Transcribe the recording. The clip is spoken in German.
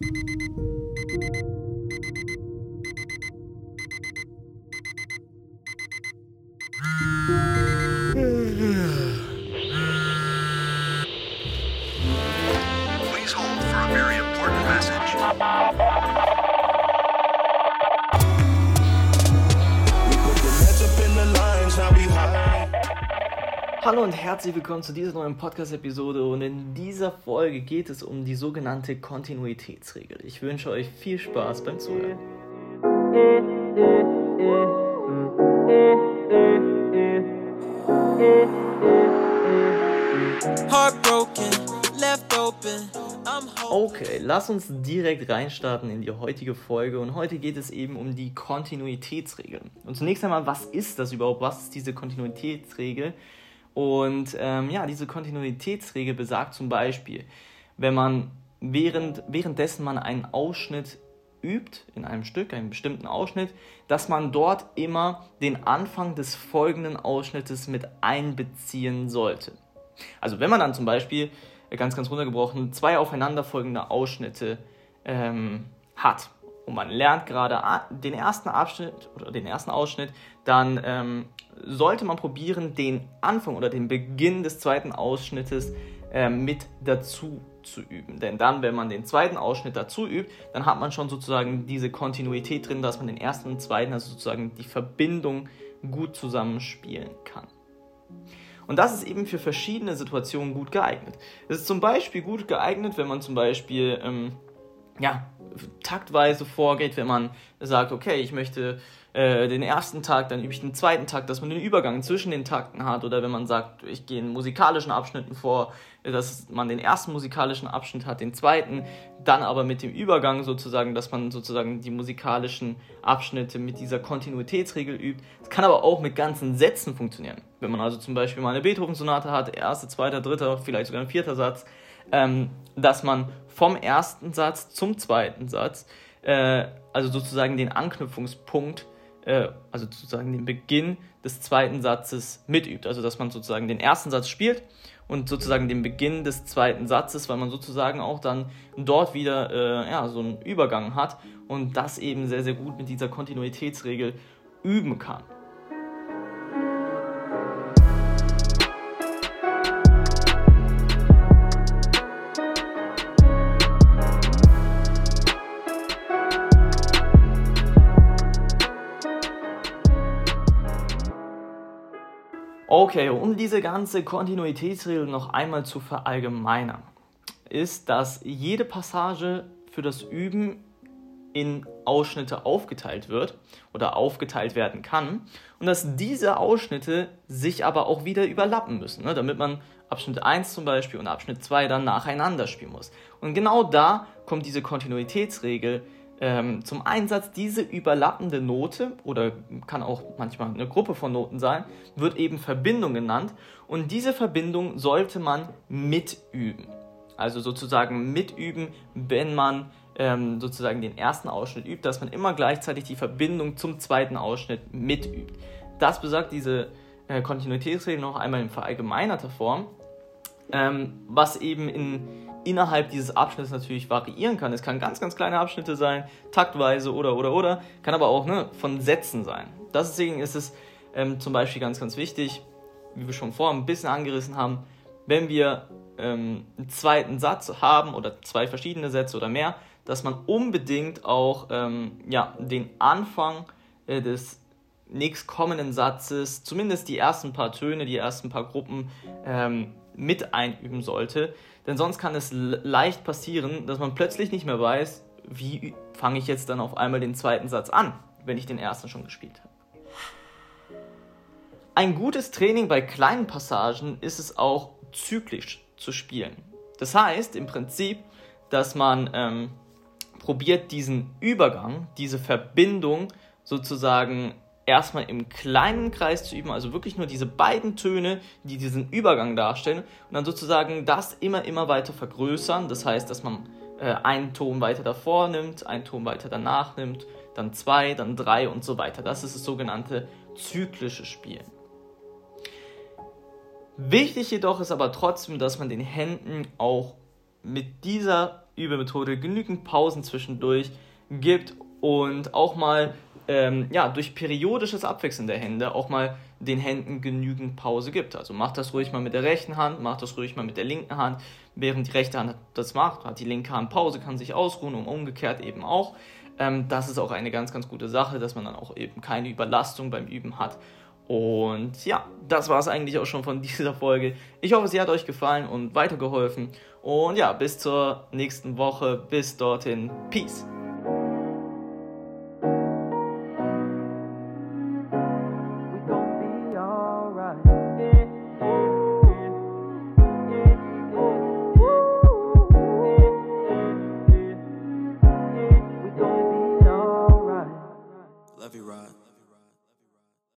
Thank you Hallo und herzlich willkommen zu dieser neuen Podcast-Episode und in dieser Folge geht es um die sogenannte Kontinuitätsregel. Ich wünsche euch viel Spaß beim Zuhören. Okay, lass uns direkt reinstarten in die heutige Folge und heute geht es eben um die Kontinuitätsregel. Und zunächst einmal, was ist das überhaupt? Was ist diese Kontinuitätsregel? Und ähm, ja, diese Kontinuitätsregel besagt zum Beispiel, wenn man während, währenddessen man einen Ausschnitt übt, in einem Stück, einen bestimmten Ausschnitt, dass man dort immer den Anfang des folgenden Ausschnittes mit einbeziehen sollte. Also wenn man dann zum Beispiel, äh, ganz, ganz runtergebrochen, zwei aufeinanderfolgende Ausschnitte ähm, hat und man lernt gerade den ersten Abschnitt oder den ersten Ausschnitt, dann ähm, sollte man probieren, den Anfang oder den Beginn des zweiten Ausschnittes ähm, mit dazu zu üben. Denn dann, wenn man den zweiten Ausschnitt dazu übt, dann hat man schon sozusagen diese Kontinuität drin, dass man den ersten und zweiten, also sozusagen die Verbindung gut zusammenspielen kann. Und das ist eben für verschiedene Situationen gut geeignet. Es ist zum Beispiel gut geeignet, wenn man zum Beispiel ähm, ja, taktweise vorgeht, wenn man sagt, okay, ich möchte äh, den ersten Takt, dann übe ich den zweiten Takt, dass man den Übergang zwischen den Takten hat. Oder wenn man sagt, ich gehe in musikalischen Abschnitten vor, dass man den ersten musikalischen Abschnitt hat, den zweiten, dann aber mit dem Übergang sozusagen, dass man sozusagen die musikalischen Abschnitte mit dieser Kontinuitätsregel übt. Es kann aber auch mit ganzen Sätzen funktionieren. Wenn man also zum Beispiel mal eine Beethoven-Sonate hat, erster, zweiter, dritter, vielleicht sogar ein vierter Satz, ähm, dass man vom ersten Satz zum zweiten Satz, äh, also sozusagen den Anknüpfungspunkt, äh, also sozusagen den Beginn des zweiten Satzes mitübt. Also dass man sozusagen den ersten Satz spielt und sozusagen den Beginn des zweiten Satzes, weil man sozusagen auch dann dort wieder äh, ja, so einen Übergang hat und das eben sehr, sehr gut mit dieser Kontinuitätsregel üben kann. Okay, um diese ganze Kontinuitätsregel noch einmal zu verallgemeinern, ist, dass jede Passage für das Üben in Ausschnitte aufgeteilt wird oder aufgeteilt werden kann und dass diese Ausschnitte sich aber auch wieder überlappen müssen, ne, damit man Abschnitt 1 zum Beispiel und Abschnitt 2 dann nacheinander spielen muss. Und genau da kommt diese Kontinuitätsregel ähm, zum Einsatz. Diese überlappende Note oder kann auch manchmal eine Gruppe von Noten sein, wird eben Verbindung genannt und diese Verbindung sollte man mitüben. Also sozusagen mitüben, wenn man ähm, sozusagen den ersten Ausschnitt übt, dass man immer gleichzeitig die Verbindung zum zweiten Ausschnitt mitübt. Das besagt diese äh, Kontinuitätsregel noch einmal in verallgemeinerter Form, ähm, was eben in, innerhalb dieses Abschnitts natürlich variieren kann. Es kann ganz, ganz kleine Abschnitte sein, taktweise oder, oder, oder, kann aber auch ne, von Sätzen sein. Deswegen ist es ähm, zum Beispiel ganz, ganz wichtig, wie wir schon vorher ein bisschen angerissen haben, wenn wir ähm, einen zweiten Satz haben oder zwei verschiedene Sätze oder mehr, dass man unbedingt auch ähm, ja, den Anfang äh, des nächstkommenden Satzes, zumindest die ersten paar Töne, die ersten paar Gruppen ähm, mit einüben sollte. Denn sonst kann es leicht passieren, dass man plötzlich nicht mehr weiß, wie fange ich jetzt dann auf einmal den zweiten Satz an, wenn ich den ersten schon gespielt habe. Ein gutes Training bei kleinen Passagen ist es auch zyklisch zu spielen. Das heißt im Prinzip, dass man ähm, probiert, diesen Übergang, diese Verbindung sozusagen erstmal im kleinen Kreis zu üben, also wirklich nur diese beiden Töne, die diesen Übergang darstellen und dann sozusagen das immer, immer weiter vergrößern. Das heißt, dass man äh, einen Ton weiter davor nimmt, einen Ton weiter danach nimmt, dann zwei, dann drei und so weiter. Das ist das sogenannte zyklische Spielen. Wichtig jedoch ist aber trotzdem, dass man den Händen auch mit dieser Übemethode genügend Pausen zwischendurch gibt und auch mal ähm, ja, durch periodisches Abwechseln der Hände auch mal den Händen genügend Pause gibt. Also macht das ruhig mal mit der rechten Hand, macht das ruhig mal mit der linken Hand. Während die rechte Hand das macht, hat die linke Hand Pause, kann sich ausruhen und umgekehrt eben auch. Ähm, das ist auch eine ganz, ganz gute Sache, dass man dann auch eben keine Überlastung beim Üben hat. Und ja, das war es eigentlich auch schon von dieser Folge. Ich hoffe, sie hat euch gefallen und weitergeholfen. Und ja, bis zur nächsten Woche. Bis dorthin. Peace.